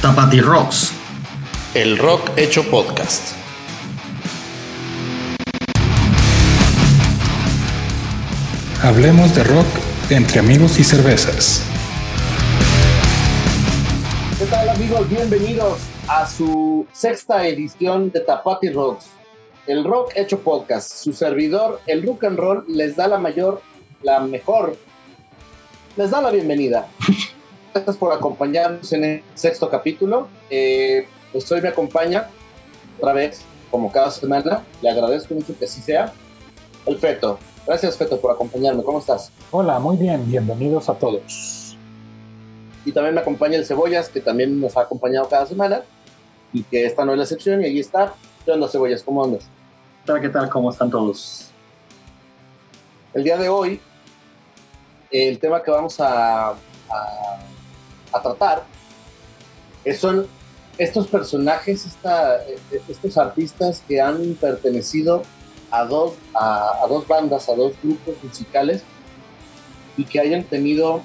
Tapati Rocks. El rock hecho podcast. Hablemos de rock entre amigos y cervezas. ¿Qué tal amigos? Bienvenidos a su sexta edición de Tapati Rocks, el rock hecho podcast. Su servidor, el rock and roll, les da la mayor, la mejor, les da la bienvenida. Gracias por acompañarnos en el sexto capítulo. Eh, pues hoy me acompaña otra vez, como cada semana. Le agradezco mucho que así sea. El Feto. Gracias, Feto, por acompañarme. ¿Cómo estás? Hola, muy bien, bienvenidos a todos. Y también me acompaña el Cebollas, que también nos ha acompañado cada semana. Y que esta no es la excepción. Y allí está. ¿Qué onda, Cebollas? ¿Cómo andas? ¿Qué tal? ¿Qué tal? ¿Cómo están todos? El día de hoy, el tema que vamos a, a, a tratar es- son estos personajes, esta- estos artistas que han pertenecido a dos, a, a dos bandas, a dos grupos musicales y que hayan tenido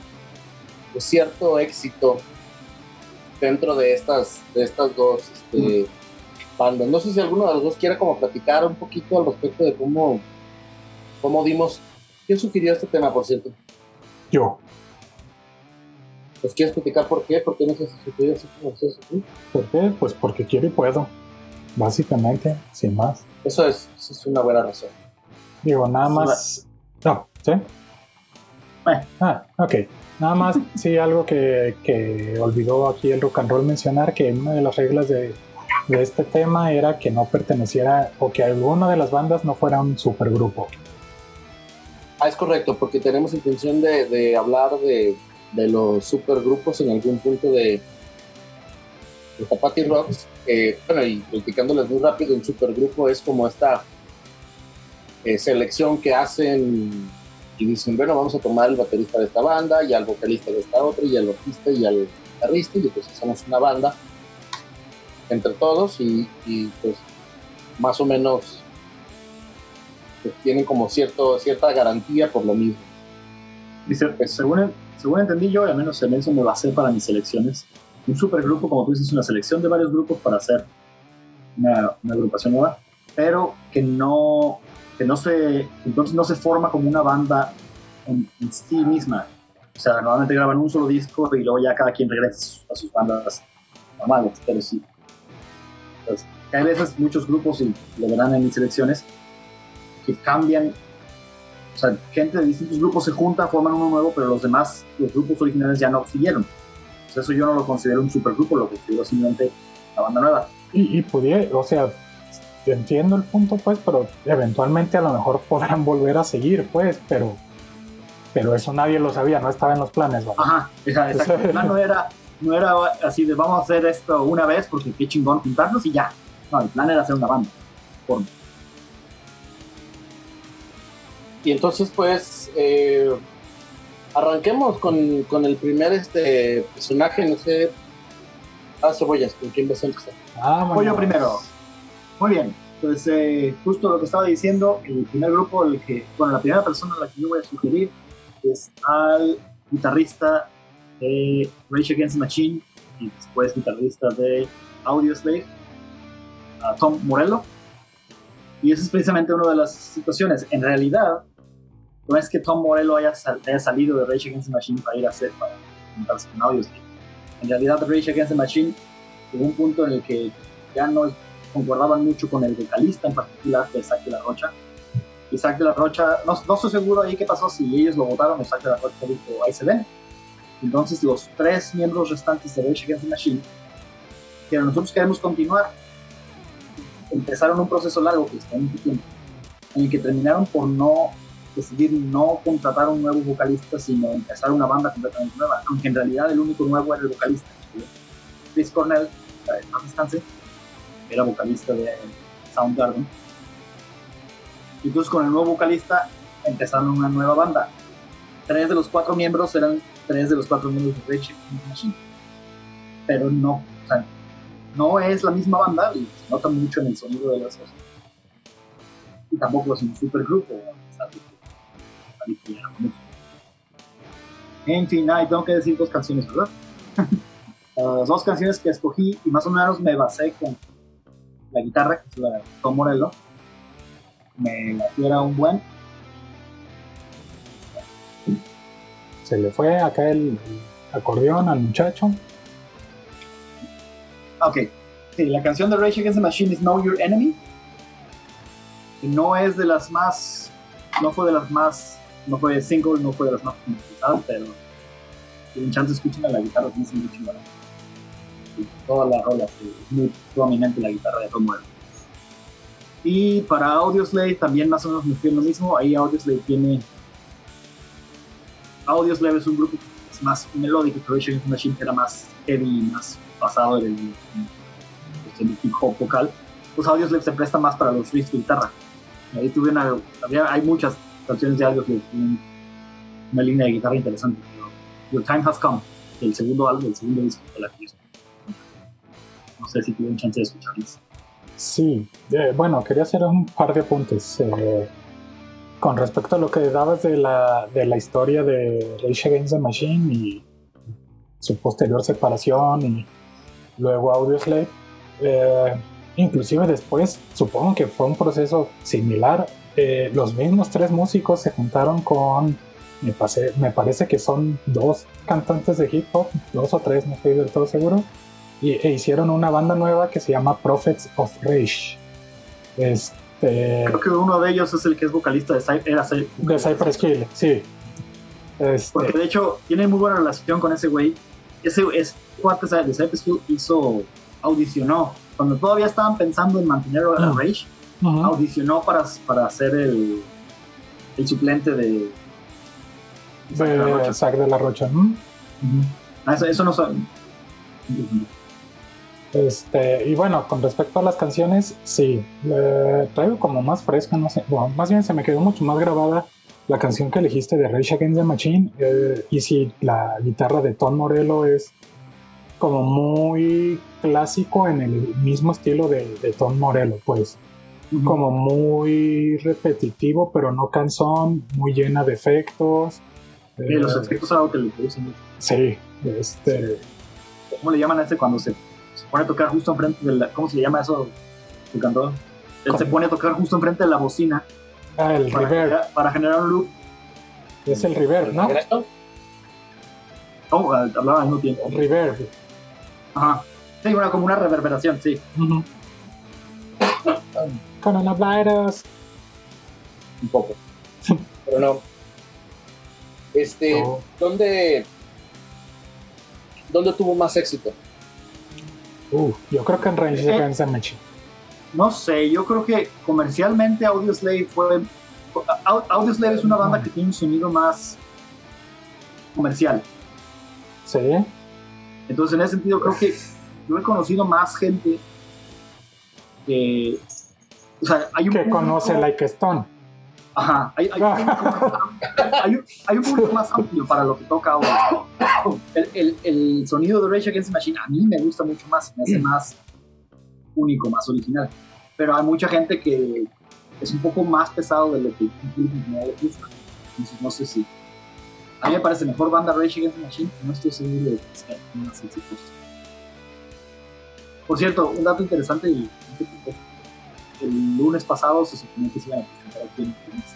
pues, cierto éxito dentro de estas, de estas dos este, bandas. No sé si alguno de los dos quiera como platicar un poquito al respecto de cómo, cómo dimos. ¿Quién sugirió este tema, por cierto? Yo, ¿Pues quieres platicar por qué? ¿Por qué no se sugirió así como se sugirió? ¿por qué? Pues porque quiero y puedo. Básicamente, sin más. Eso es, eso es una buena razón. Digo, nada más. No, ¿sí? Bueno. Ah, ok. Nada más, sí, algo que, que olvidó aquí el rock and roll mencionar, que una de las reglas de, de este tema era que no perteneciera o que alguna de las bandas no fuera un supergrupo. Ah, es correcto, porque tenemos intención de, de hablar de, de los supergrupos en algún punto de, de Tapati Rocks. Bueno, y platicándoles muy rápido, un supergrupo es como esta eh, selección que hacen y dicen, bueno, vamos a tomar el baterista de esta banda, y al vocalista de esta otra, y al bajista y al guitarrista, y pues hacemos una banda entre todos y, y, pues más o menos pues, tienen como cierto, cierta garantía por lo mismo. Dice, según, según entendí yo, y al menos en eso me basé para mis selecciones, un supergrupo, como tú dices, es una selección de varios grupos para hacer una, una agrupación nueva, pero que no, que no se, entonces no se forma como una banda en, en sí misma. O sea, normalmente graban un solo disco y luego ya cada quien regresa a sus bandas normales, pero sí. Entonces, hay veces muchos grupos, y lo verán en mis selecciones, que cambian o sea, gente de distintos grupos se junta, forman uno nuevo, pero los demás, los grupos originales ya no siguieron. Pues eso yo no lo considero un supergrupo, lo considero simplemente la banda nueva. Y, y pudiera, o sea, entiendo el punto, pues, pero eventualmente a lo mejor podrán volver a seguir, pues, pero, pero eso nadie lo sabía, no estaba en los planes, ¿vale? Ajá, exacto. El plan no era, no era así de vamos a hacer esto una vez porque qué chingón juntarnos y ya. No, el plan era hacer una banda. Por- Y entonces, pues, eh, arranquemos con, con el primer este personaje, no sé. Ah, cebollas, ¿con quién vas a empezar? Ah, Voy yo primero. Muy bien. Pues eh, justo lo que estaba diciendo, el primer grupo, el que, bueno, la primera persona a la que yo voy a sugerir es al guitarrista de Rage Against the Machine y después guitarrista de Audioslave, a Tom Morello. Y esa es precisamente una de las situaciones. En realidad, no es que Tom Morello haya, sal- haya salido de Rage Against the Machine para ir a hacer, para juntarse con Audioslave. En realidad, Rage Against the Machine llegó un punto en el que ya no concordaban mucho con el vocalista en particular de Isaac de la Rocha. Isaac de la Rocha, no, no estoy seguro ahí qué pasó, si ellos lo votaron, Isaac de la Rocha dijo, ahí se ven. Entonces los tres miembros restantes de Rage Against the Machine dijeron, nosotros queremos continuar. Empezaron un proceso largo que está mucho tiempo, en el que terminaron por no decidir no contratar un nuevo vocalista, sino empezar una banda completamente nueva, aunque en realidad el único nuevo era el vocalista. Chris Cornell, que no descanse, era vocalista de Soundgarden. Y entonces con el nuevo vocalista empezaron una nueva banda. Tres de los cuatro miembros eran tres de los cuatro miembros de Rage Machine. Pero no, o sea, no es la misma banda y se nota mucho en el sonido de las cosas. Y tampoco es un supergrupo, a que era famoso. En fin, tengo que decir dos canciones, ¿verdad? Las dos canciones que escogí y más o menos me basé con la guitarra, que es la de Tom Morello. Me la un buen. Se le fue acá el, acordeón al muchacho. Ok. Sí, la canción de Rage Against the Machine es Know Your Enemy. Y no es de las más. No fue de las más. No fue single, no fue de las más complicadas, pero. Un chance escuchen a la guitarra, es muy chingona. Toda la rola, muy prominente la guitarra de Tom Morello. Y para Audioslave también más o menos me fui lo mismo. Ahí Audioslave tiene. Audioslave es un grupo que es más melódico, Creation Machine era más heavy, más basado en el, en hip hop vocal. Pues Audioslave se presta más para los riffs de guitarra. Ahí tuve una, había, hay muchas canciones de Audioslave con una línea de guitarra interesante. Your Time Has Come, el segundo álbum, el segundo disco de la que No sé si tuvieron chance de escucharlos. Sí, eh, bueno, quería hacer un par de apuntes. Eh, con respecto a lo que dabas de la, de la historia de Rage Against the Machine y su posterior separación y luego Audioslave, eh, inclusive después supongo que fue un proceso similar. Eh, los mismos tres músicos se juntaron con, me, me parece que son dos cantantes de hip hop, dos o tres, no estoy del todo seguro, y, e hicieron una banda nueva que se llama Prophets of Rage. Este, Creo que uno de ellos es el que es vocalista de, de Cypress Hill, sí. Este, Porque de hecho tiene muy buena relación con ese güey. Ese es cuate de Cypress Hill hizo, audicionó. Cuando todavía estaban pensando en mantener a Rage, audicionó para, para ser el, el suplente de. De Zack de la Rocha. Ah, eso, eso no sabe. Este, y bueno, con respecto a las canciones, sí, traigo como más fresca, no sé, bueno, más bien se me quedó mucho más grabada la canción que elegiste de Rage Against the Machine. Eh, y sí, la guitarra de Tom Morello es como muy clásico en el mismo estilo de, de Tom Morello, pues. Como muy repetitivo, pero no canzón, muy llena de efectos. Y los eh, efectos algo que le producen mucho. Sí, este. ¿Cómo le llaman a ese cuando se se pone a tocar justo enfrente de la. ¿Cómo se llama eso? El cantor. Él se pone a tocar justo enfrente de la bocina. Ah, el para reverb. Generar, para generar un loop. Es el reverb, ¿no? ¿Cómo? Hablaba al mismo tiempo. El reverb. Ajá. Sí, una, como una reverberación, sí. Uh Coronavirus. Un poco. Pero no. Este, ¿dónde, ¿dónde tuvo más éxito? Uh, yo creo que en Range Against the Machine. No sé, yo creo que comercialmente Audioslave fue. Audioslave es una banda que tiene un sonido más comercial. Sí. Entonces, en ese sentido, creo que yo he conocido más gente que. O sea, hay un. Que conoce Like Stone. Ajá, hay, hay, un, público más amplio para lo que toca ahora. El, el, el, sonido de Rage Against the Machine a mí me gusta mucho más, me hace más único, más original. Pero hay mucha gente que es un poco más pesado de lo que me gusta. Entonces no sé si. A mí me parece mejor banda Rage Against the Machine, no estoy seguro de que sea más exitosa. Por cierto, un dato interesante y el lunes pasado se suponía que se iban a presentar aquí en Phoenix.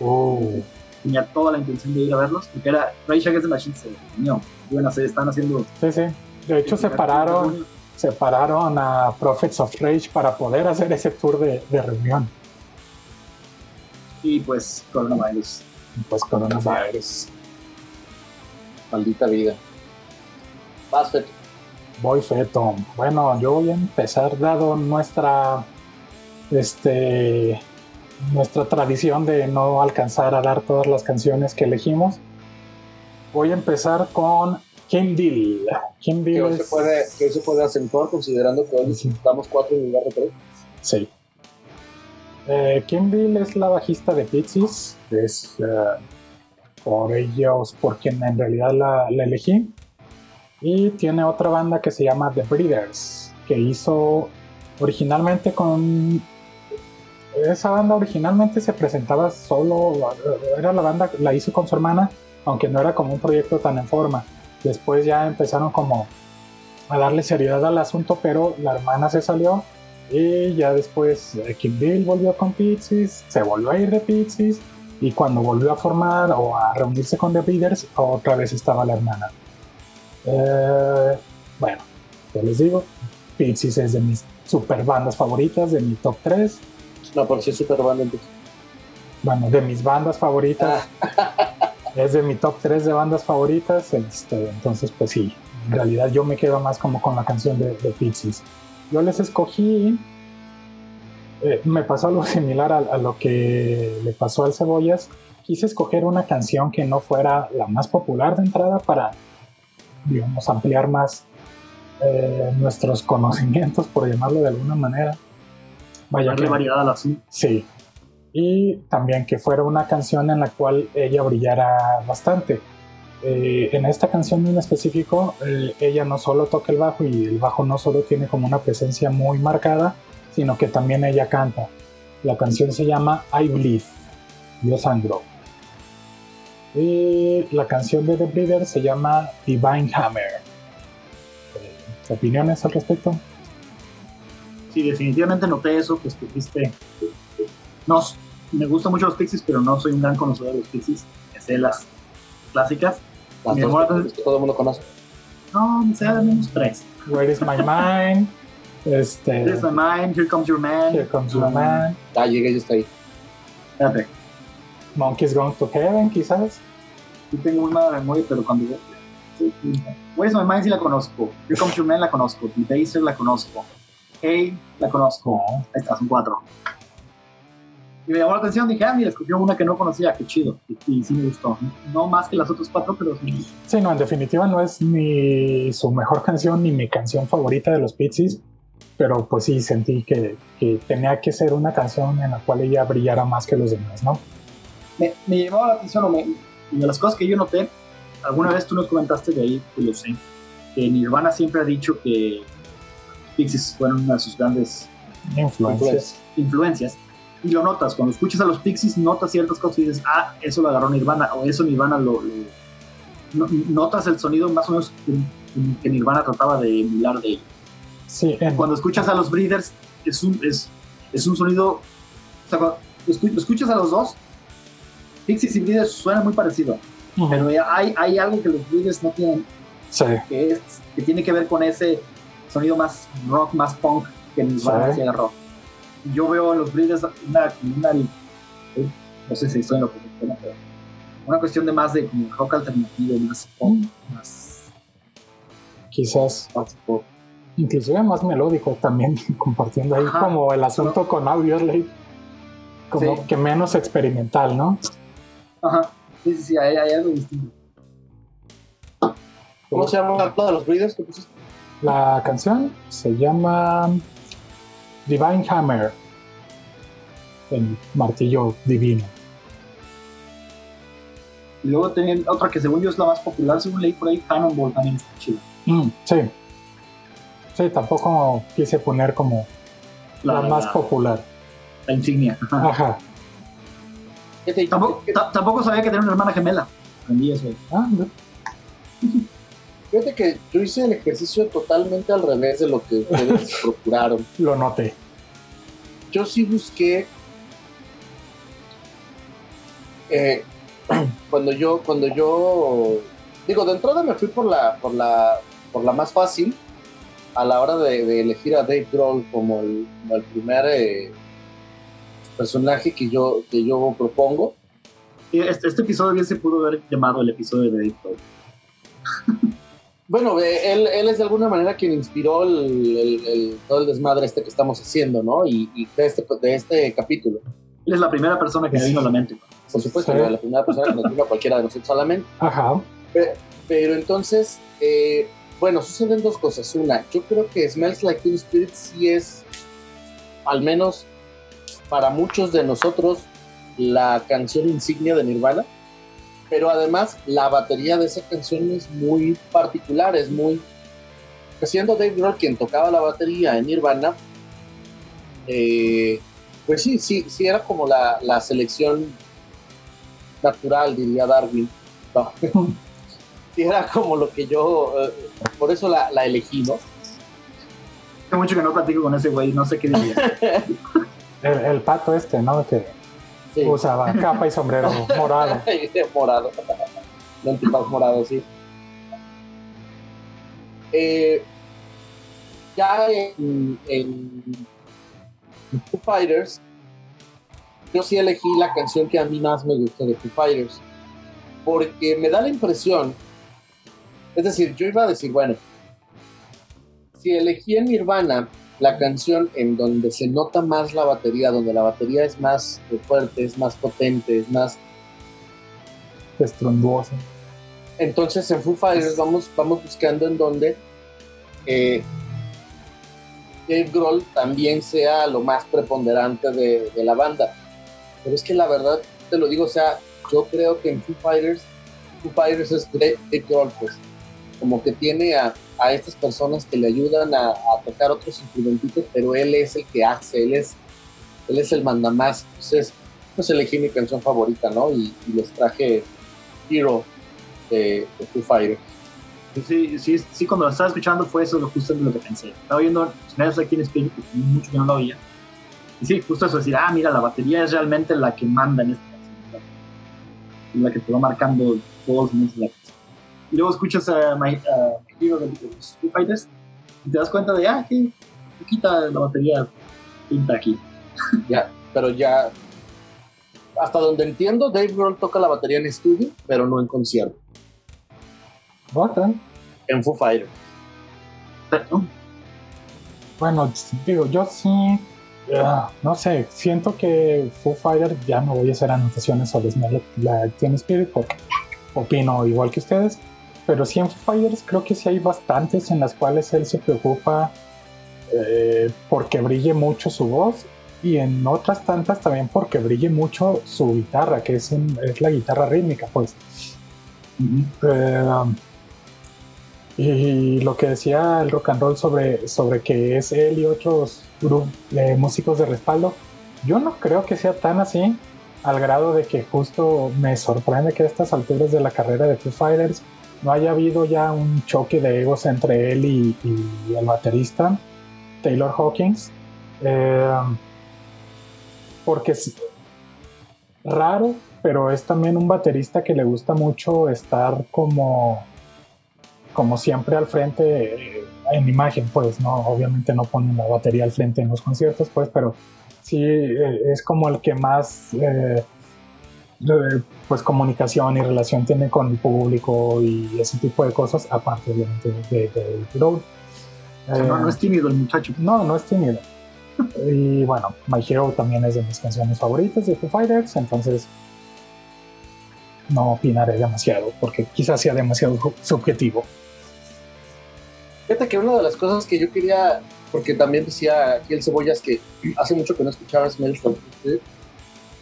Oh. Tenía toda la intención de ir a verlos, porque era Rage Against the Machine se unió, iban a hacer, están haciendo... Sí, sí, de hecho separaron, separaron a Prophets of Rage para poder hacer ese tour de, de reunión. Y pues coronavirus. Pues coronavirus. Maldita vida. Vas, Voy feto. Bueno, yo voy a empezar dado nuestra este, nuestra tradición de no alcanzar a dar todas las canciones que elegimos. Voy a empezar con Kim Deal. Kim Deal que, hoy se puede, que se puede acentuar considerando que hoy estamos cuatro en lugar de tres. Sí. Eh, Kim Deal es la bajista de Pixies. Es uh, por ellos, por quien en realidad la, la elegí. Y tiene otra banda que se llama The Breeders, que hizo originalmente con esa banda originalmente se presentaba solo, era la banda, la hizo con su hermana, aunque no era como un proyecto tan en forma. Después ya empezaron como a darle seriedad al asunto, pero la hermana se salió y ya después eh, Kim Bill volvió con Pixies, se volvió a ir de Pixies y cuando volvió a formar o a reunirse con The Breeders, otra vez estaba la hermana. Eh, bueno, ya les digo, Pixies es de mis super bandas favoritas, de mi top 3. Si es super banda. Bueno, de mis bandas favoritas. es de mi top 3 de bandas favoritas. Este, entonces, pues sí, en realidad yo me quedo más como con la canción de, de Pixies. Yo les escogí. eh, me pasó algo similar a, a lo que le pasó al Cebollas. Quise escoger una canción que no fuera la más popular de entrada para, digamos, ampliar más eh, nuestros conocimientos, por llamarlo de alguna manera. Vaya Darle que- variedad al asunto. Sí. Y también que fuera una canción en la cual ella brillara bastante. Eh, en esta canción en específico, eh, ella no solo toca el bajo y el bajo no solo tiene como una presencia muy marcada, sino que también ella canta. La canción se llama I Believe, Yo Sangro. Y la canción de The Breeder se llama Divine Hammer. Eh, ¿Opiniones al respecto? Sí, definitivamente noté eso, pues que fuiste. No, me gustan mucho los Pixies, pero no soy un gran conocedor de los Pixies. Sé las clásicas. Las dos que todo el mundo conoce. No, me sé al menos tres. Where is my mind? Este, Here's my mind, Here Comes Your Man. Here comes your Um, man. Ah, llegué y está ahí. Espérate, Monkeys Going to Heaven, quizás. yo tengo muy mala memoria, pero cuando yo. sí, sí. Where's My Mind sí la conozco. Here Comes Your Man la conozco. The Baser la conozco. Hey la conozco. No. Ahí está, son cuatro. Y me llamó la atención, dije, ah, mira, escogió una que no conocía, qué chido. Y, y sí me gustó. No más que las otras cuatro, pero sí. Sí, no, en definitiva no es ni su mejor canción ni mi canción favorita de los Pixies, pero pues sí sentí que, que tenía que ser una canción en la cual ella brillara más que los demás, ¿no? Me, me llamó la atención, o me, de las cosas que yo noté, alguna vez tú nos comentaste de ahí, que lo sé, que Nirvana siempre ha dicho que Pixies fueron una de sus grandes Influencias. influencias. Y lo notas, cuando escuchas a los Pixies, notas ciertas cosas y dices, ah, eso lo agarró Nirvana, o eso Nirvana lo. lo- no- notas el sonido más o menos que, Nirvana trataba de emular de ellos. Sí, en- Cuando escuchas a los Breeders, es un, es, es un sonido. O sea, cuando escu- escuchas a los dos, Pixies y Breeders suenan muy parecido, Ujú. pero hay, hay algo que los Breeders no tienen, sí, que, es, que tiene que ver con ese sonido más rock, más punk que Nirvana Sí. hacía rock. Yo veo los Breeders una, una eh, no sé si estoy en lo correcto, ¿no? pero una cuestión de más de como rock alternativo, más punk, más, quizás más pop. inclusive más melódico también, compartiendo ahí Ajá. como el asunto con Audioslave, como Sí. que menos experimental, ¿no? ajá, sí, sí, sí, hay, hay algo distinto. ¿Cómo se llama la de los Breeders que pusiste? La canción se llama Divine Hammer, el martillo divino. Y luego tienen otra que según yo es la más popular, según leí por ahí, Cannonball también está chida. Mm, sí. Sí, tampoco quise poner como la, más la, popular. la insignia. Ajá. Tampoco, ta- tampoco sabía que tenía una hermana gemela. Aprendí eso. Ah, no. Fíjate que yo hice el ejercicio totalmente al revés de lo que ustedes procuraron. lo noté. Yo sí busqué. eh, cuando yo, cuando yo. Digo, de entrada me fui por la, por la, por la más fácil a la hora de, de elegir a Dave Grohl como el, como el primer eh, personaje que yo, que yo propongo. Este, este episodio bien se pudo haber llamado el episodio de Dave Grohl. Bueno, eh, él, él es de alguna manera quien inspiró el, el- el- todo el desmadre este que estamos haciendo, ¿no? Y, y de, este, de este capítulo. Él es la primera persona que me vino a la mente. Por supuesto, Sí. la primera persona que nos vino a cualquiera de nosotros a la mente. Ajá. Pero entonces, eh, bueno, suceden dos cosas. Una, yo creo que Smells Like Teen Spirit sí es, al menos para muchos de nosotros, la canción insignia de Nirvana. Pero además, la batería de esa canción es muy particular, es muy. pues Siendo Dave Grohl quien tocaba la batería en Nirvana, eh, pues sí, sí, sí era como la, la selección natural, diría Darwin. No. Era como lo que yo, eh, por eso la, la elegí, ¿no? Hace mucho que no platico con ese güey, no sé qué diría. El, el pato este, ¿no? Que Sí. usaba capa y sombrero morado. morado. Un antifaz morado, sí. Eh, ya en, en Foo Fighters, yo sí elegí la canción que a mí más me gustó de Foo Fighters. Porque me da la impresión, es decir, yo iba a decir, bueno, si elegí en Nirvana la canción en donde se nota más la batería, donde la batería es más fuerte, es más potente, es más Estruendoso. Entonces en Foo Fighters vamos, vamos buscando en donde eh, Dave Grohl también sea lo más preponderante de, de la banda. Pero es que la verdad, te lo digo, o sea, yo creo que en Foo Fighters, Foo Fighters es Dave Dave Grohl, pues, como que tiene a, estas personas que le ayudan a, a tocar otros instrumentitos, pero él es el que hace, él es, él es el mandamás. Entonces, pues elegí mi canción favorita, ¿no? Y, les traje Hero de, de Foo Fighters. Sí, sí, sí, cuando lo estaba escuchando fue eso justo lo que pensé. Estaba oyendo Teen Spirit, que tenía mucho que no lo oía. Y sí, justo eso, decir, ah, mira, la batería es realmente la que manda en esta canción. La que te va marcando todos los momentos de la canción. Y luego escuchas a My a Hero de los Foo Fighters y te das cuenta de, ah, que quita la batería pinta aquí. Ya, pero ya, hasta donde entiendo, Dave Grohl toca la batería en estudio, pero no en concierto, ¿What? en Foo Fighters. Bueno, digo, yo sí, ah, no sé, siento que Foo Fighter ya no voy a hacer anotaciones sobre Smell la Teen Spirit porque opino igual que ustedes, pero sí en Fighters creo que sí hay bastantes en las cuales él se preocupa eh, porque brille mucho su voz y en otras tantas también porque brille mucho su guitarra, que es, un- es la guitarra rítmica, pues. Eh, y lo que decía el rock and roll sobre, sobre que es él y otros gru- eh, músicos de respaldo, yo no creo que sea tan así, al grado de que justo me sorprende que a estas alturas de la carrera de Foo Fighters no haya habido ya un choque de egos entre él y, el baterista Taylor Hawkins. Eh, porque es raro, pero es también un baterista que le gusta mucho estar como como siempre al frente eh, en imagen, pues no, obviamente no ponen la batería al frente en los conciertos, pues, pero sí eh, es como el que más pues comunicación y relación tiene con el público y ese tipo de cosas, aparte obviamente de, de, de Grohl. o sea, no, Eh, no es tímido el muchacho. no, no es tímido. Y bueno, My Hero también es de mis canciones favoritas de Foo Fighters, entonces no opinaré demasiado, porque quizás sea demasiado subjetivo. Fíjate que una de las cosas que yo quería, porque también decía aquí el Cebollas que hace mucho que no escuchaba Smells Spirit,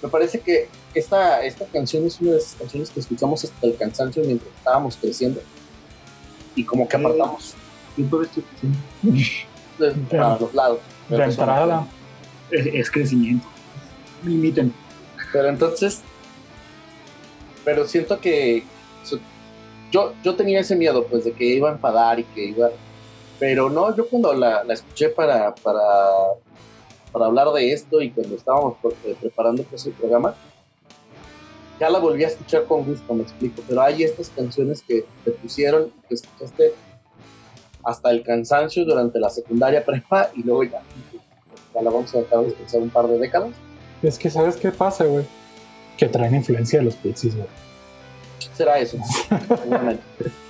me parece que esta, esta canción es una de esas canciones que escuchamos hasta el cansancio mientras estábamos creciendo y como que apartamos Yo esto de- para los lados. De entrada, es, es crecimiento. Limiten. Pero entonces, pero siento que so- yo, yo tenía ese miedo, pues, de que iba a enfadar y que iba... Pero no, yo cuando la, la escuché para, para, para hablar de esto y cuando estábamos eh, preparando pues, el programa, ya la volví a escuchar con gusto, me explico. Pero hay estas canciones que te pusieron, que escuchaste hasta el cansancio durante la secundaria prepa y luego ya, ya la vamos a dejar de escuchar un par de décadas. es que ¿sabes qué pasa, güey? Que traen influencia de los Pixies, güey. será eso.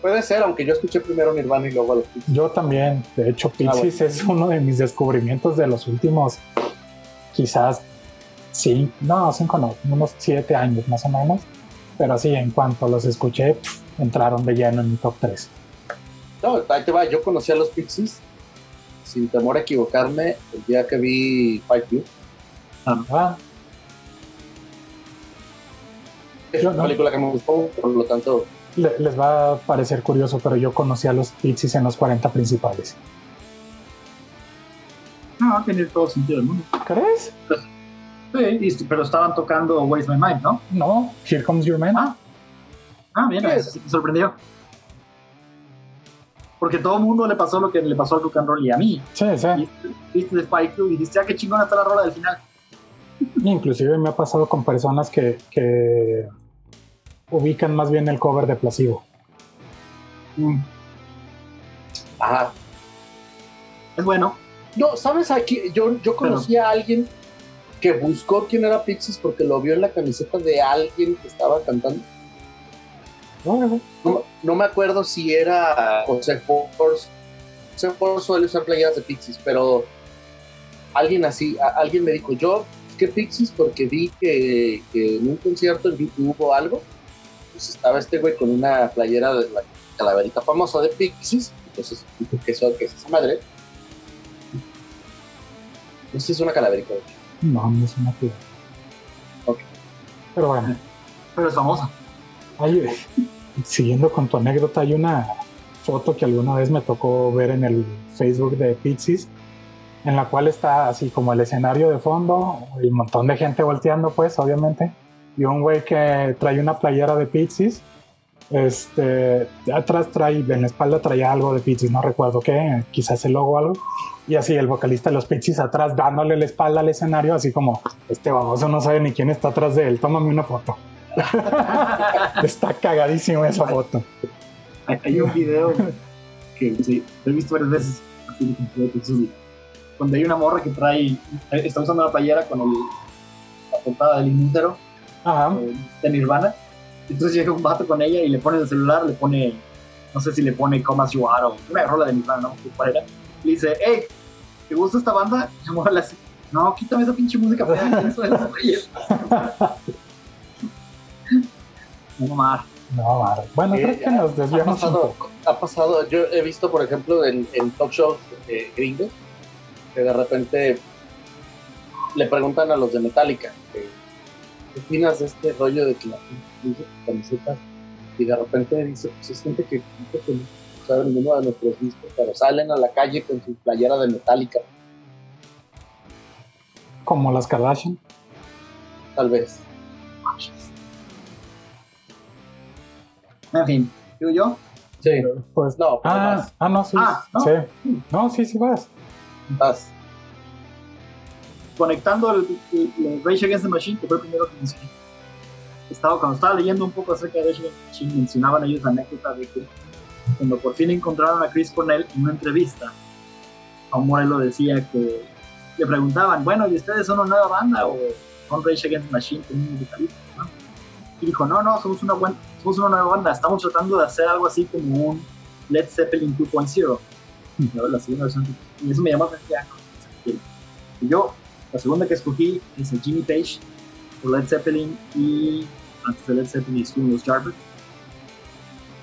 Puede ser, aunque yo escuché primero Nirvana y luego a los Pixies. Yo también, de hecho, Pixies es uno de mis descubrimientos de los últimos, quizás, sí, no, cinco no, unos siete años más o menos. Pero sí, en cuanto los escuché, pf, entraron de lleno en mi top 3. No, ahí te va. Yo conocí a los Pixies, sin temor a equivocarme, el día que vi Fight You. Ah, Es Yo una no. película que me gustó, por lo tanto, le- les va a parecer curioso, pero yo conocí a los Pixies en los 40 principales. No, tiene todo sentido del mundo. ¿Crees? Sí, pero estaban tocando Waste My Mind, ¿no? No, Here Comes Your Man. Ah, Ah, mira, ¿Qué eso sí me sorprendió. Porque todo el mundo le pasó lo que le pasó al rock and roll y a mí. Sí, sí. Viste, viste de Spike Club y dijiste, ah, qué chingona está la rola del final. Inclusive me ha pasado con personas que, que ubican más bien el cover de Placebo. Mm, Ajá. Es bueno. No, ¿sabes? Aquí, yo, yo conocí a alguien que buscó quién era Pixies porque lo vio en la camiseta de alguien que estaba cantando. Órale. No, no me acuerdo si era José Force. José Force suele usar playeras de Pixies, pero alguien así, a- alguien me dijo, yo busqué Pixies porque vi que, que en un concierto en YouTube hubo algo. Pues estaba este güey con una playera de la calaverita famosa de Pixies. Entonces, dijo que eso, que es esa madre. No sé si es una calaverita. de hecho. No, no es una tía. Ok. Pero bueno, Pero es famosa. hay- siguiendo con tu anécdota, hay una foto que alguna vez me tocó ver en el Facebook de Pixies, en la cual está así como el escenario de fondo y un montón de gente volteando, pues, obviamente, y un güey que trae una playera de Pixies. Este, atrás trae, en la espalda traía algo de Pixies, no recuerdo qué, quizás el logo o algo. Y así el vocalista de los Pixies atrás dándole la espalda al escenario, así como, este baboso no sabe ni quién está atrás de él, tómame una foto. está cagadísimo esa foto. Hay, un video que sí, he visto varias veces. Donde hay una morra que trae, está usando la playera con el, la portada del inútero Ajá. eh, de Nirvana. Entonces llega un vato con ella y le pone el celular, le pone, no sé si le pone Come As You Are o una rola de Nirvana, ¿no? Cuál era. Le dice, hey, ¿te gusta esta banda? Y la hace, no, quítame esa pinche música fea, ¿quiénes son esos güeyes?" No mamar. No, vale. Bueno, Sí, creo que nos ha desviamos un pasado, ha pasado, yo he visto, por ejemplo, en, en talk shows eh, gringos, que de repente le preguntan a los de Metallica, que, ¿qué opinas de este rollo de que la gente dice camisetas? Y de repente dice, pues es gente que, gente que no sabe ninguno de nuestros discos, pero salen a la calle con su playera de Metallica, Como las Kardashian. tal vez. En fin, digo yo, Sí, Pues, no, ah, vas, ah, no, sí. Ah, ¿no? Sí. No, sí, sí vas. vas. Conectando el, el- el Rage Against the Machine, que fue el primero que mencioné. Estaba, cuando estaba leyendo un poco acerca de Rage Against the Machine, mencionaban ellos la anécdota de que cuando por fin encontraron a Chris Cornell en una entrevista, a un Morello decía que le preguntaban, bueno, ¿y ustedes son una nueva banda o son Rage Against the Machine con un no?" Y dijo, no, no, somos una, buen- somos una nueva banda, estamos tratando de hacer algo así como un Led Zeppelin 2.0. ¿no? Y eso me llamó la atención. Y yo, la segunda que escogí es el Jimmy Page por Led Zeppelin y antes de Led Zeppelin estuvo los Yardbirds.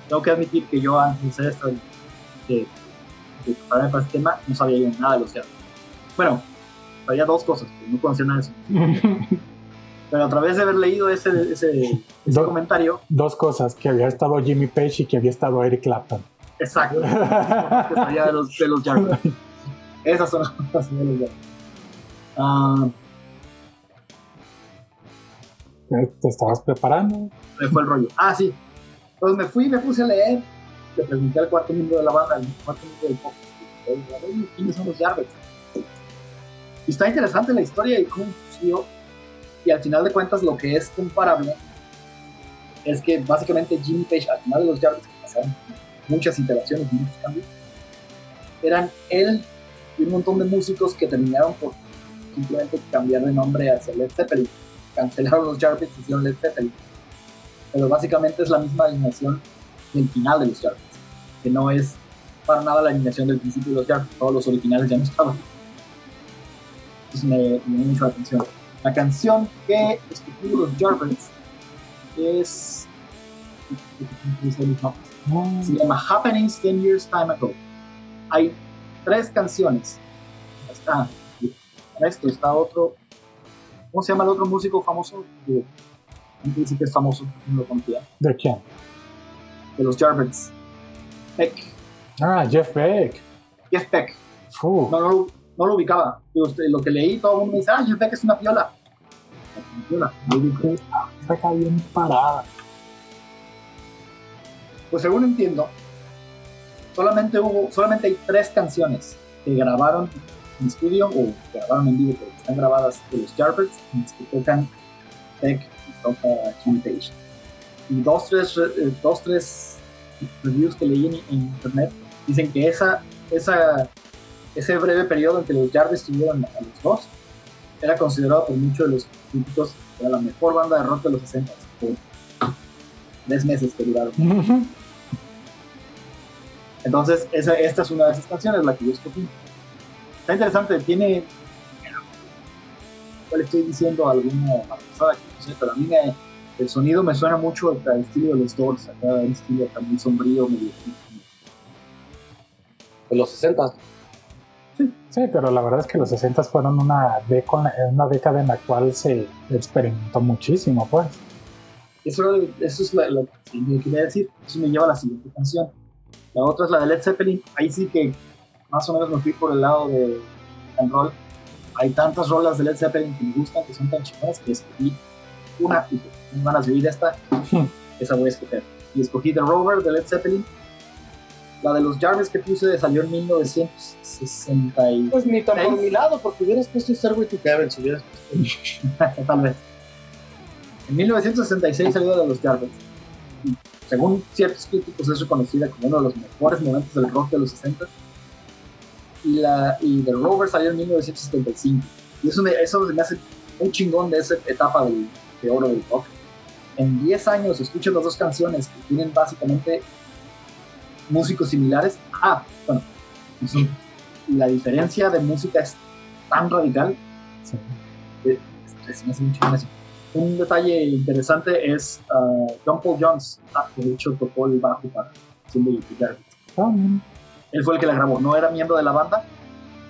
Tengo que admitir que yo antes de esto, de, de prepararme para este tema, no sabía yo nada de los Yardbirds. Bueno, sabía dos cosas, pero no conocía nada de eso. Pero a través de haber leído ese, ese, ese Do- comentario, Dos cosas, que había estado Jimmy Page y que había estado Eric Clapton. exacto, que sabía de los, de los Yardbirds. Esas son las cosas de los Yardbirds. Ah, ¿Te estabas preparando? me fue el rollo. Ah, sí. Entonces me fui me puse a leer. Le pregunté al cuarto miembro de la banda, al cuarto miembro del pop. "Oye, ¿Quiénes son los Yardbirds? Y está interesante la historia y cómo sucedió. Y al final de cuentas, lo que es comparable es que básicamente Jimmy Page, al final de los Yardbirds, que pasaron muchas iteraciones muchos cambios, eran él y un montón de músicos que terminaron por simplemente cambiar de nombre hacia Led Zeppelin cancelaron los Yardbirds y hicieron Led Zeppelin. Pero básicamente es la misma alineación del final de los Yardbirds, que no es para nada la alineación del principio de los Yardbirds, todos los originales ya no estaban. Entonces me, me llamó mucho la atención. La canción que de los Yardbirds es. Se llama Happenings 10 Years Time Ago. Hay tres canciones. Esto, está otro. ¿Cómo se llama el otro músico famoso? Que antes dice que es famoso, no lo conocía. ¿De quién? De los Yardbirds. Peck. Ah, Jeff Beck. Jeff Beck. No, no, lo- no lo ubicaba. Digo, este, lo que leí, todo el mundo me dice, ah, Jeff Beck es una piola. Una piola. Está bien parada. Pues según entiendo, solamente hubo, solamente hay tres canciones que grabaron en estudio o grabaron en vivo, pero están grabadas de los Yardbirds, en las que tocan Beck y toca Page. Y dos, tres, eh, dos, tres reviews que leí en, en internet dicen que esa, esa, ese breve periodo en que los Yardbirds estuvieron a los dos era considerado por muchos de los críticos como la mejor banda de rock de los 60 por tres meses que duraron. Entonces, esa, esta es una de esas canciones, la que yo escogí. Está interesante, tiene. ¿Cuál estoy diciendo? Alguna pasada que no sé, pero a mí me, el sonido me suena mucho al estilo de los Doors, acá un estilo también sombrío, medio. De los 60. Sí, pero la verdad es que los 60 fueron una, década, una década en la cual se experimentó muchísimo, pues. Eso, eso es lo que me quería decir. Eso me lleva a la siguiente canción. La otra es la de Led Zeppelin. Ahí sí que más o menos me fui por el lado de rock and roll. Hay tantas rolas de Led Zeppelin que me gustan, que son tan chingadas, que escogí una y me van a subir esta. Esa voy a escoger. Y escogí The Rover de Led Zeppelin. La de los Jarvis que puse salió en 1960. y- Pues ni tan por mi lado, porque hubieras puesto Stairway to Heaven, si hubieras Tal vez. En 1966 salió de los Jarvis. Según ciertos críticos es reconocida como uno de los mejores momentos del rock de los 60. Y, la, y The Rover salió en 1975. Y eso, me, eso me hace un chingón de esa etapa del, de oro del rock. En 10 años escucho las dos canciones que tienen básicamente músicos similares. Ah, bueno, son- la diferencia de música es tan radical Sí. es- me hace mucho gracia. Un detalle interesante es uh, John Paul Jones, ah, que de hecho tocó el bajo para Cindy Jarvis. Ah, mira. Él fue el que la grabó, no era miembro de la banda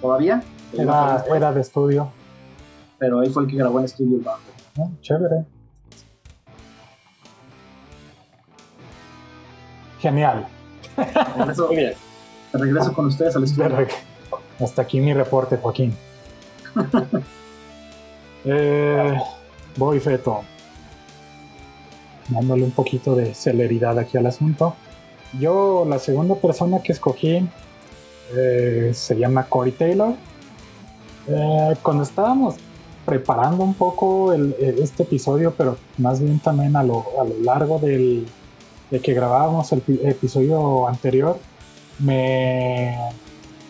todavía, Era, era de estudio. pero él fue el que grabó en estudio el bajo. Ah, Chévere. Genial. Regreso, Muy bien. te regreso con ustedes al estudio. Hasta aquí mi reporte, Joaquín. Eh, voy, Feto. Dándole un poquito de celeridad aquí al asunto. Yo, la segunda persona que escogí eh, se llama Corey Taylor. Eh, cuando estábamos preparando un poco el- el- este episodio, pero más bien también a lo, a lo largo del, de que grabábamos el pi- episodio anterior, me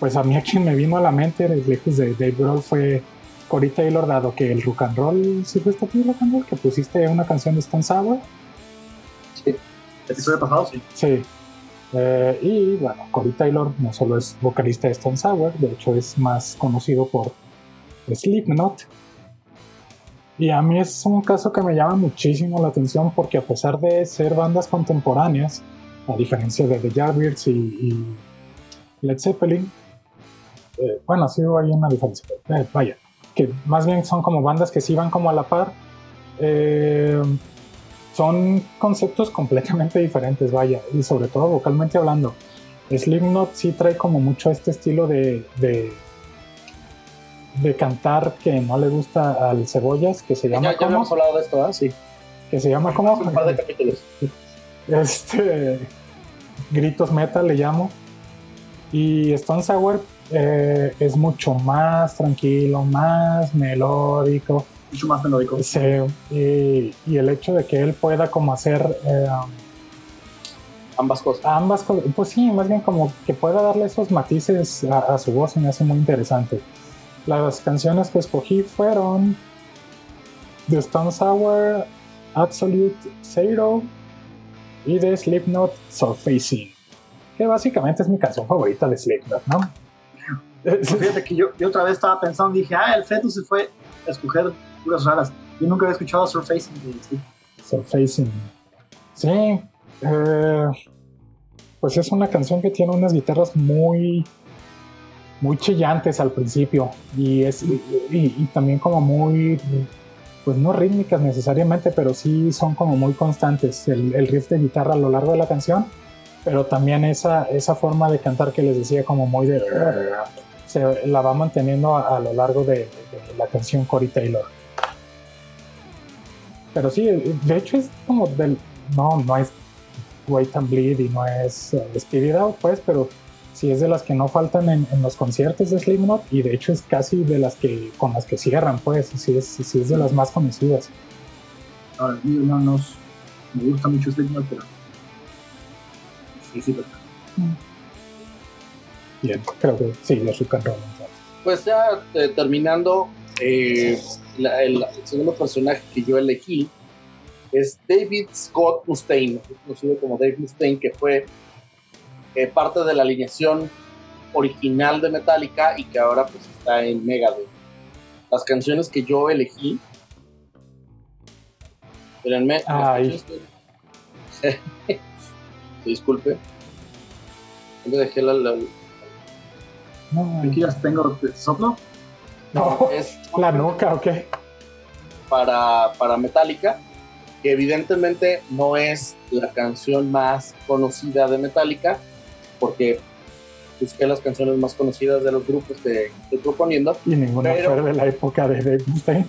pues a mí a quien me vino a la mente lejos de Dave Grohl fue Corey Taylor, dado que el rock and roll, ¿sí fuiste a ti rock and roll? Que pusiste una canción de Stone Sour. El episodio pasado, sí. Sí. Eh, y bueno, Corey Taylor no solo es vocalista de Stone Sour, de hecho es más conocido por Slipknot. Y a mí es un caso que me llama muchísimo la atención porque a pesar de ser bandas contemporáneas, a diferencia de The Yardbirds y, y Led Zeppelin, eh, bueno, sí hay una diferencia, eh, vaya, que más bien son como bandas que sí van como a la par. Eh, son conceptos completamente diferentes, vaya, y sobre todo vocalmente hablando. Slipknot sí trae como mucho este estilo de, de, de cantar que no le gusta al cebollas, que se Ya, llama ya hablado de esto, ¿ah? Sí. que se llama como, un par de capítulos. este gritos metal le llamo. Y Stone Sour eh, es mucho más tranquilo, más melódico. Mucho más melódico. Sí, y, y el hecho de que él pueda como hacer eh, Ambas cosas. ambas cosas, pues sí, más bien como que pueda darle esos matices a, a su voz me hace muy interesante. Las canciones que escogí fueron The Stone Sour, Absolute Zero y de Slipknot Surfacing, que básicamente es mi canción favorita de Slipknot, ¿no? Pues fíjate que yo, yo otra vez estaba pensando, dije, ah, el feto se fue a escoger puras raras. Yo nunca había escuchado Surfacing. Surfacing. Sí, eh, pues es una canción que tiene unas guitarras muy, muy chillantes al principio y es y, también como muy, pues no rítmicas necesariamente, pero sí son como muy constantes el, el riff de guitarra a lo largo de la canción, pero también esa, esa forma de cantar que les decía como muy de se la va manteniendo a, lo largo de, de la canción Corey Taylor. Pero sí, de hecho es como del. No, no es. Wait and Bleed y no es eh, Speed It Out, pues, pero sí es de las que no faltan en, en los conciertos de Slipknot y de hecho es casi de las que con las que cierran, pues, sí es, sí es de las más conocidas. Ahora, a mí no nos me gusta mucho Slipknot, pero sí, sí, pero Bien, creo que sí, roll. entonces. Pues ya eh, terminando, eh, la- el, el segundo personaje que yo elegí es David Scott Mustaine, conocido como Dave Mustaine, que fue eh, parte de la alineación original de Metallica y que ahora pues está en Megadeth. Las canciones que yo elegí, espérenme, Ay. que- disculpe, ¿dónde dejé la, la- No, aquí las tengo soplo. No, es la nuca, ok. para, para Metallica, que evidentemente no es la canción más conocida de Metallica, porque busqué las canciones más conocidas de los grupos que estoy proponiendo, Y ninguna Pero- fue de la época de Dave Mustaine.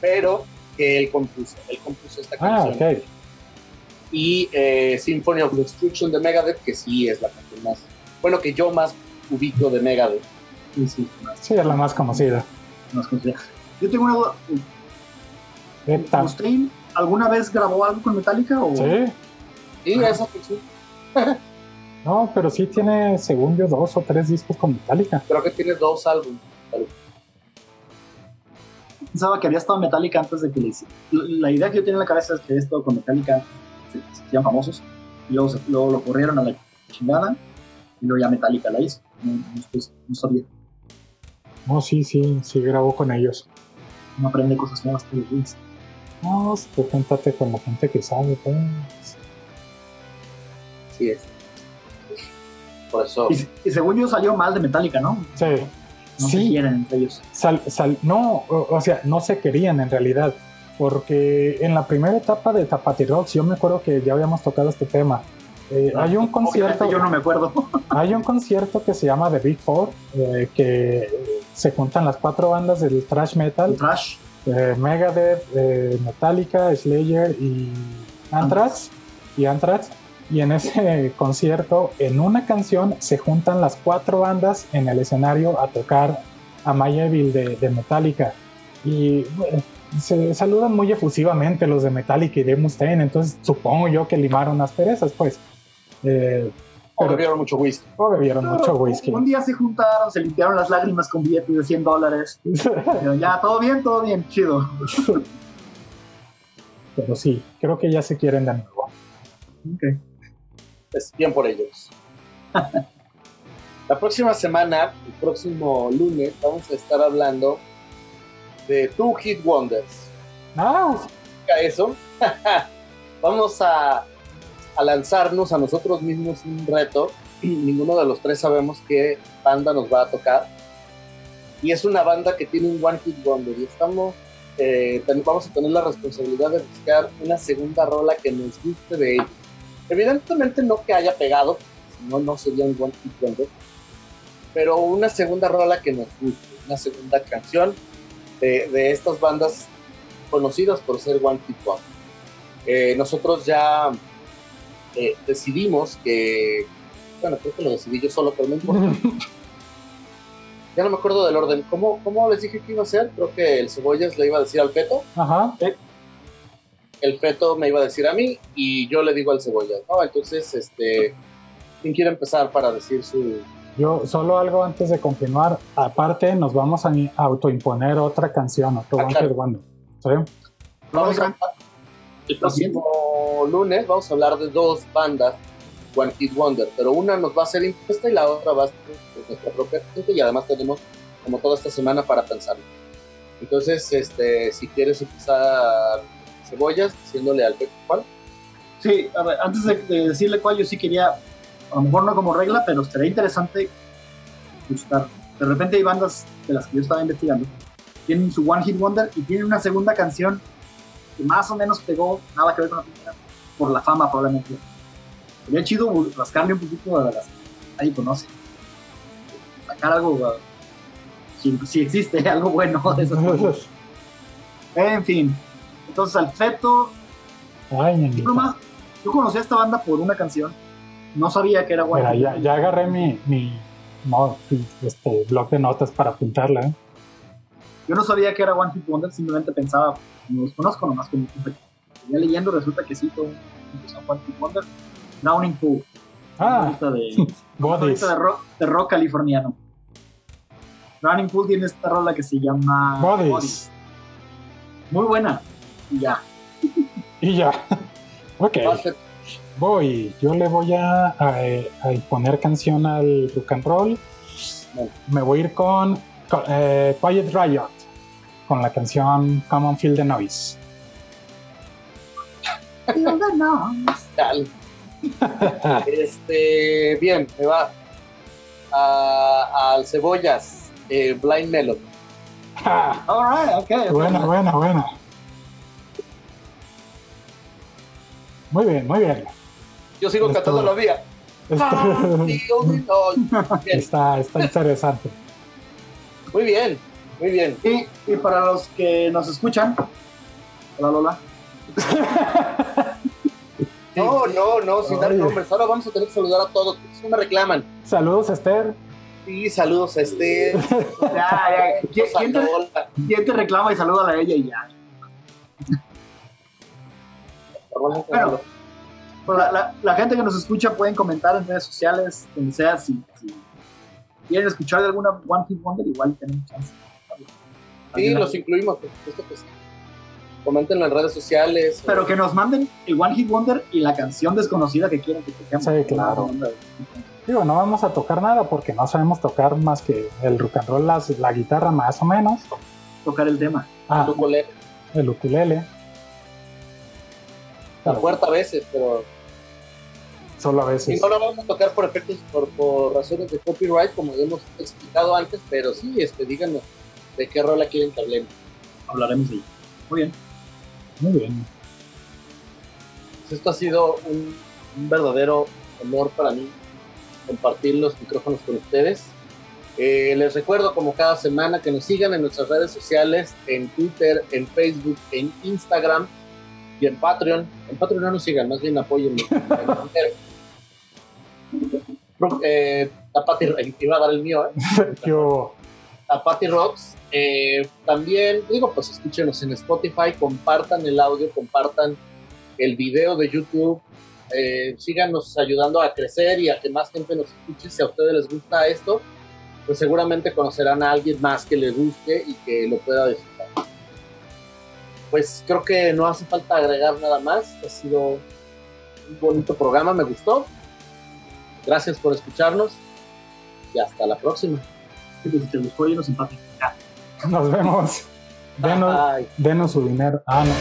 pero que él compuso. Él compuso esta Ah, canción. ok. Y eh, Symphony of Destruction de Megadeth, que sí es la canción más, bueno, que yo más ubico de Megadeth. Sí, sí, Sí, es la más conocida. más conocida. Yo tengo una duda. Esta. ¿Mustaine alguna vez grabó algo con Metallica? O... Sí, Y Ajá. esa canción, no, pero sí tiene, según yo, dos o tres discos con Metallica. creo que tiene dos álbumes. Pensaba que había estado Metallica antes de que le hiciera. La idea que yo tenía en la cabeza es que había estado con Metallica, se, se hacían famosos, y luego, se- luego lo corrieron a la chingada, y luego ya Metallica la hizo. No, no estoy- no sabía. No, sí, sí, sí grabó con ellos. No aprende cosas nuevas todos los días. No, tú júntate con la gente que sabe, pues. Sí es. Por eso. Y, y según yo salió mal de Metallica, ¿no? Sí. No se quieren entre ellos. sal- sal- no, o, o sea, no se querían en realidad, porque en la primera etapa de Tapati Rocks, yo me acuerdo que ya habíamos tocado este tema. Eh, hay un concierto, Obviamente Yo no me acuerdo. hay un concierto que se llama The Big Four, eh, que se juntan las cuatro bandas del thrash metal, Trash. eh, Megadeth, eh, Metallica, Slayer y Anthrax y Anthrax. Y en ese concierto, en una canción, se juntan las cuatro bandas en el escenario a tocar a My Evil de, de Metallica. Y bueno, se saludan muy efusivamente los de Metallica y de Mustaine. Entonces, supongo yo que limaron las perezas, pues. Eh, O pero- bebieron mucho whisky. o bebieron mucho whisky. Un día se juntaron, se limpiaron las lágrimas con billetes de 100 dólares. Dijeron, ya, todo bien, todo bien, chido. pero sí, creo que ya se quieren de nuevo. Ok. Es bien por ellos. La próxima semana, el próximo lunes, vamos a estar hablando de Two Hit Wonders. Ah, significa eso? vamos a, a lanzarnos a nosotros mismos un reto. Ninguno de los tres sabemos qué banda nos va a tocar. Y es una banda que tiene un One Hit Wonder. Y estamos, eh, vamos a tener la responsabilidad de buscar una segunda rola que nos guste de ellos. Evidentemente no que haya pegado, no, no sería un One Hit Wonder. Pero una segunda rola que nos guste, una segunda canción de, de estas bandas conocidas por ser One Hit Wonder. Eh, nosotros ya eh, decidimos que, bueno, creo que lo decidí yo solo, pero no importa. ya no me acuerdo del orden. ¿Cómo, ¿Cómo les dije que iba a ser? Creo que el Cebollas le iba a decir al Feto, ajá. el Feto me iba a decir a mí y yo le digo al Cebollas, ¿no? Entonces, este, ¿quién quiere empezar para decir su... Yo solo algo antes de continuar. Aparte, nos vamos a ni- autoimponer otra canción, otro Ah, claro. ¿Sí? Vamos a, el próximo lunes vamos a hablar de dos bandas One Hit Wonder, pero una nos va a ser impuesta y la otra va a ser pues, nuestra propia gente y además tenemos como toda esta semana para pensarlo. Entonces, este, si quieres empezar cebollas, diciéndole al Pepe cuál. Sí, a ver, antes de, de decirle cuál, yo sí quería, a lo mejor no como regla, pero sería interesante buscar. De repente hay bandas de las que yo estaba investigando, tienen su One Hit Wonder y tienen una segunda canción que más o menos pegó, nada que ver con la primera, por la fama probablemente. Sería chido rascarle un poquito a las que nadie conoce. Sacar algo, uh, si, si existe algo bueno de esas cosas. En fin, entonces al feto Ay, yo nomás, yo conocí a esta banda por una canción. No sabía que era Mira, Hit ya, ya agarré mi, mi no, este, blog de notas para apuntarla. ¿eh? Yo no sabía que era One Hit Wonder, simplemente pensaba, no los conozco nomás con Ya leyendo resulta que sí, fue un One Hit Wonder. Drowning Pool. Ah, de, de, rock, de rock californiano. Drowning Pool tiene esta rola que se llama Bodies. Muy buena. Y ya. Y ya. Ok, voy. Yo le voy a, a, a poner canción al rock and roll. Me voy a ir con, con, eh, Quiet Riot, con la canción Come on Feel the Noise. Tal. este, bien, me va a- al Cebollas, eh, Blind Melon. Ja, Alright, ok. ok. buena, buena, buena. Muy bien, muy bien. Yo sigo Esto- cantando la vía. Ah, está, está interesante. muy bien, muy bien. Y, y para los que nos escuchan, hola Lola. No, no, no, sin dar Oye. nombres. Ahora vamos a tener que saludar a todos. si me reclaman. Saludos, Esther. Sí, saludos a este. Ya, ya. ¿Quién, quién te, Hola. quién te reclama y saluda a ella y ya? Bueno, la, la- la gente que nos escucha pueden comentar en redes sociales, donde sea, si, si quieren escuchar de alguna One Hit Wonder, igual tenemos chance. Sí, los incluimos, por supuesto que sí. Coméntenlo en redes sociales. Pero que nos manden el One Hit Wonder y la canción desconocida que quieren que toquemos. Sí, claro. Digo, no vamos a tocar nada porque no sabemos tocar más que el rock and roll, las- la guitarra más o menos. Tocar el tema. Ah, el ukulele. la puerta a veces, pero Solo a y veces. no lo vamos a tocar por efectos, por, por razones de copyright, como ya hemos explicado antes, pero sí, este, díganos de qué rola quieren que hablemos. Hablaremos de ello. Muy bien. Muy bien. Pues esto ha sido un, un verdadero honor para mí compartir los micrófonos con ustedes. Eh, les recuerdo, como cada semana, que nos sigan en nuestras redes sociales, en Twitter, en Facebook, en Instagram y en Patreon. En Patreon no nos sigan, más bien apóyenme. eh, Tapati, iba a dar el mío, ¿eh? Yo, Tapati Rocks. Eh, también, digo, pues escúchenos en Spotify, compartan el audio, compartan el video de YouTube, eh, síganos ayudando a crecer y a que más gente nos escuche. Si a ustedes les gusta esto, pues seguramente conocerán a alguien más que les guste y que lo pueda disfrutar. Pues creo que no hace falta agregar nada más. Ha sido un bonito programa, me gustó. Gracias por escucharnos y hasta la próxima. Pues, si te gustó, y nos empate. nos vemos. Denos, denos su dinero. Ah, no.